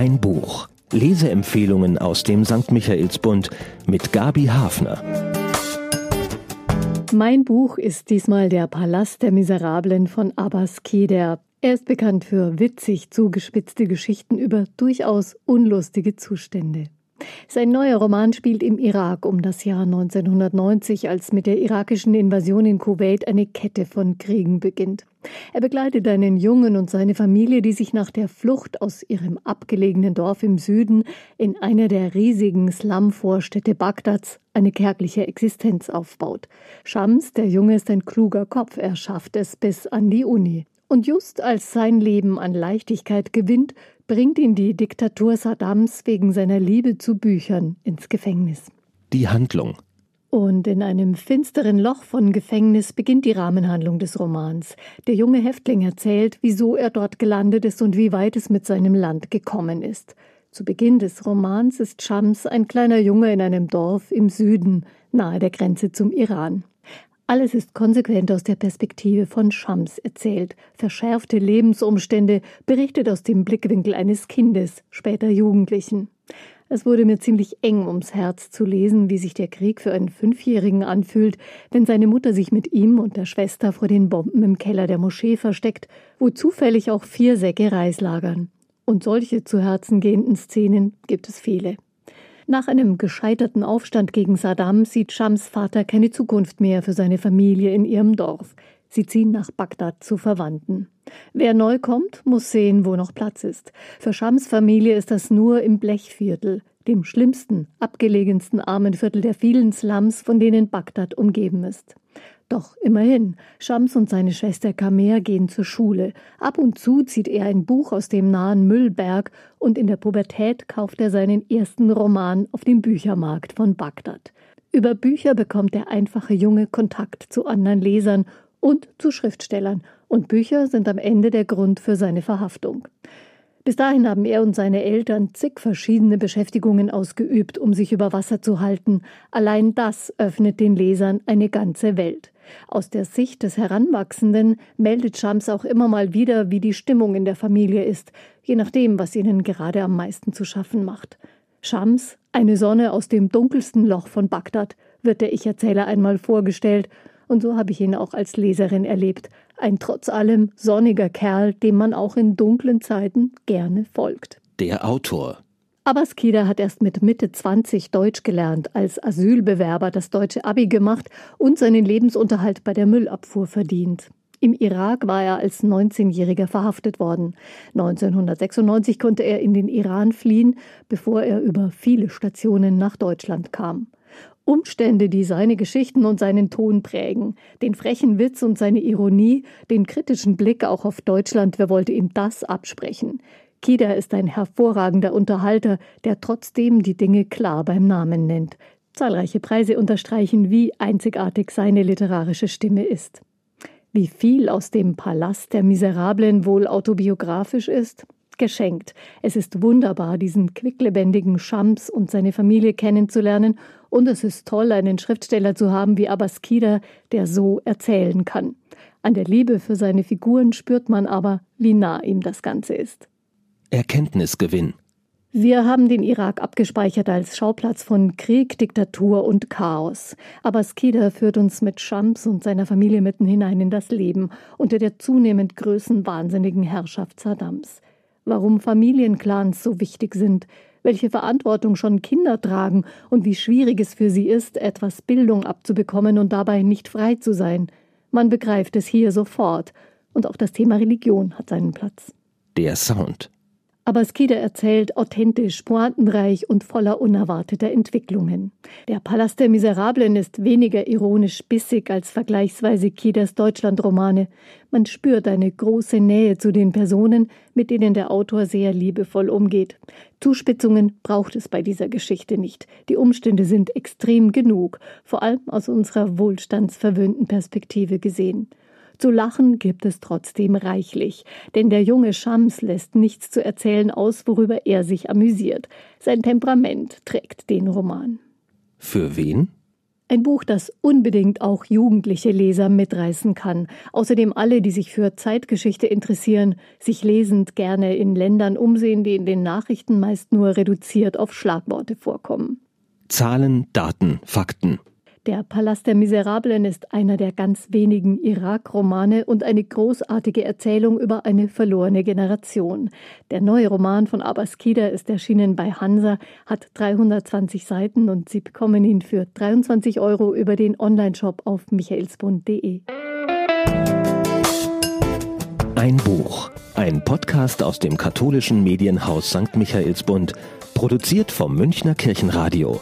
Ein Buch. Leseempfehlungen aus dem St. Michaelsbund mit Gabi Hafner. Mein Buch ist diesmal Der Palast der Miserablen von Abbas Keder. Er ist bekannt für witzig zugespitzte Geschichten über durchaus unlustige Zustände. Sein neuer Roman spielt im Irak um das Jahr 1990, als mit der irakischen Invasion in Kuwait eine Kette von Kriegen beginnt. Er begleitet einen Jungen und seine Familie, die sich nach der Flucht aus ihrem abgelegenen Dorf im Süden in einer der riesigen Slum-Vorstädte Bagdads eine kärgliche Existenz aufbaut. Shams, der Junge, ist ein kluger Kopf, er schafft es bis an die Uni. Und just als sein Leben an Leichtigkeit gewinnt, bringt ihn die Diktatur Saddams wegen seiner Liebe zu Büchern ins Gefängnis. Die Handlung. Und in einem finsteren Loch von Gefängnis beginnt die Rahmenhandlung des Romans. Der junge Häftling erzählt, wieso er dort gelandet ist und wie weit es mit seinem Land gekommen ist. Zu Beginn des Romans ist Shams ein kleiner Junge in einem Dorf im Süden, nahe der Grenze zum Iran. Alles ist konsequent aus der Perspektive von Shams erzählt. Verschärfte Lebensumstände berichtet aus dem Blickwinkel eines Kindes, später Jugendlichen. Es wurde mir ziemlich eng ums Herz zu lesen, wie sich der Krieg für einen Fünfjährigen anfühlt, wenn seine Mutter sich mit ihm und der Schwester vor den Bomben im Keller der Moschee versteckt, wo zufällig auch vier Säcke Reis lagern. Und solche zu Herzen gehenden Szenen gibt es viele. Nach einem gescheiterten Aufstand gegen Saddam sieht Shams Vater keine Zukunft mehr für seine Familie in ihrem Dorf. Sie ziehen nach Bagdad zu Verwandten. Wer neu kommt, muss sehen, wo noch Platz ist. Für Shams Familie ist das nur im Blechviertel, dem schlimmsten, abgelegensten Armenviertel der vielen Slums, von denen Bagdad umgeben ist. Doch immerhin, Shams und seine Schwester Kamer gehen zur Schule. Ab und zu zieht er ein Buch aus dem nahen Müllberg und in der Pubertät kauft er seinen ersten Roman auf dem Büchermarkt von Bagdad. Über Bücher bekommt der einfache Junge Kontakt zu anderen Lesern und zu Schriftstellern, und Bücher sind am Ende der Grund für seine Verhaftung. Bis dahin haben er und seine Eltern zig verschiedene Beschäftigungen ausgeübt, um sich über Wasser zu halten. Allein das öffnet den Lesern eine ganze Welt. Aus der Sicht des Heranwachsenden meldet Shams auch immer mal wieder, wie die Stimmung in der Familie ist, je nachdem, was ihnen gerade am meisten zu schaffen macht. Shams, eine Sonne aus dem dunkelsten Loch von Bagdad, wird der Ich-Erzähler einmal vorgestellt und so habe ich ihn auch als Leserin erlebt. Ein trotz allem sonniger Kerl, dem man auch in dunklen Zeiten gerne folgt. Der Autor. Abbas Kida hat erst mit Mitte 20 Deutsch gelernt, als Asylbewerber das deutsche Abi gemacht und seinen Lebensunterhalt bei der Müllabfuhr verdient. Im Irak war er als 19-Jähriger verhaftet worden. 1996 konnte er in den Iran fliehen, bevor er über viele Stationen nach Deutschland kam. Umstände, die seine Geschichten und seinen Ton prägen, den frechen Witz und seine Ironie, den kritischen Blick auch auf Deutschland, wer wollte ihm das absprechen? Kida ist ein hervorragender Unterhalter, der trotzdem die Dinge klar beim Namen nennt. Zahlreiche Preise unterstreichen, wie einzigartig seine literarische Stimme ist. Wie viel aus dem Palast der Miserablen wohl autobiografisch ist? Geschenkt. Es ist wunderbar, diesen quicklebendigen Shams und seine Familie kennenzulernen, und es ist toll, einen Schriftsteller zu haben wie Abbas Kida, der so erzählen kann. An der Liebe für seine Figuren spürt man aber, wie nah ihm das Ganze ist. Erkenntnisgewinn. Wir haben den Irak abgespeichert als Schauplatz von Krieg, Diktatur und Chaos. Aber Skida führt uns mit Shams und seiner Familie mitten hinein in das Leben unter der zunehmend größenwahnsinnigen Herrschaft Saddams warum Familienclans so wichtig sind, welche Verantwortung schon Kinder tragen und wie schwierig es für sie ist, etwas Bildung abzubekommen und dabei nicht frei zu sein. Man begreift es hier sofort. Und auch das Thema Religion hat seinen Platz. Der Sound. Aber Skida erzählt authentisch, pointenreich und voller unerwarteter Entwicklungen. Der Palast der Miserablen ist weniger ironisch bissig als vergleichsweise Kidas Deutschlandromane. Man spürt eine große Nähe zu den Personen, mit denen der Autor sehr liebevoll umgeht. Zuspitzungen braucht es bei dieser Geschichte nicht. Die Umstände sind extrem genug, vor allem aus unserer wohlstandsverwöhnten Perspektive gesehen. Zu lachen gibt es trotzdem reichlich, denn der junge Shams lässt nichts zu erzählen aus, worüber er sich amüsiert. Sein Temperament trägt den Roman. Für wen? Ein Buch, das unbedingt auch jugendliche Leser mitreißen kann. Außerdem alle, die sich für Zeitgeschichte interessieren, sich lesend gerne in Ländern umsehen, die in den Nachrichten meist nur reduziert auf Schlagworte vorkommen. Zahlen, Daten, Fakten. Der Palast der Miserablen ist einer der ganz wenigen Irak-Romane und eine großartige Erzählung über eine verlorene Generation. Der neue Roman von Abbas Kida ist erschienen bei Hansa, hat 320 Seiten und Sie bekommen ihn für 23 Euro über den Onlineshop auf michaelsbund.de. Ein Buch, ein Podcast aus dem katholischen Medienhaus St. Michaelsbund, produziert vom Münchner Kirchenradio.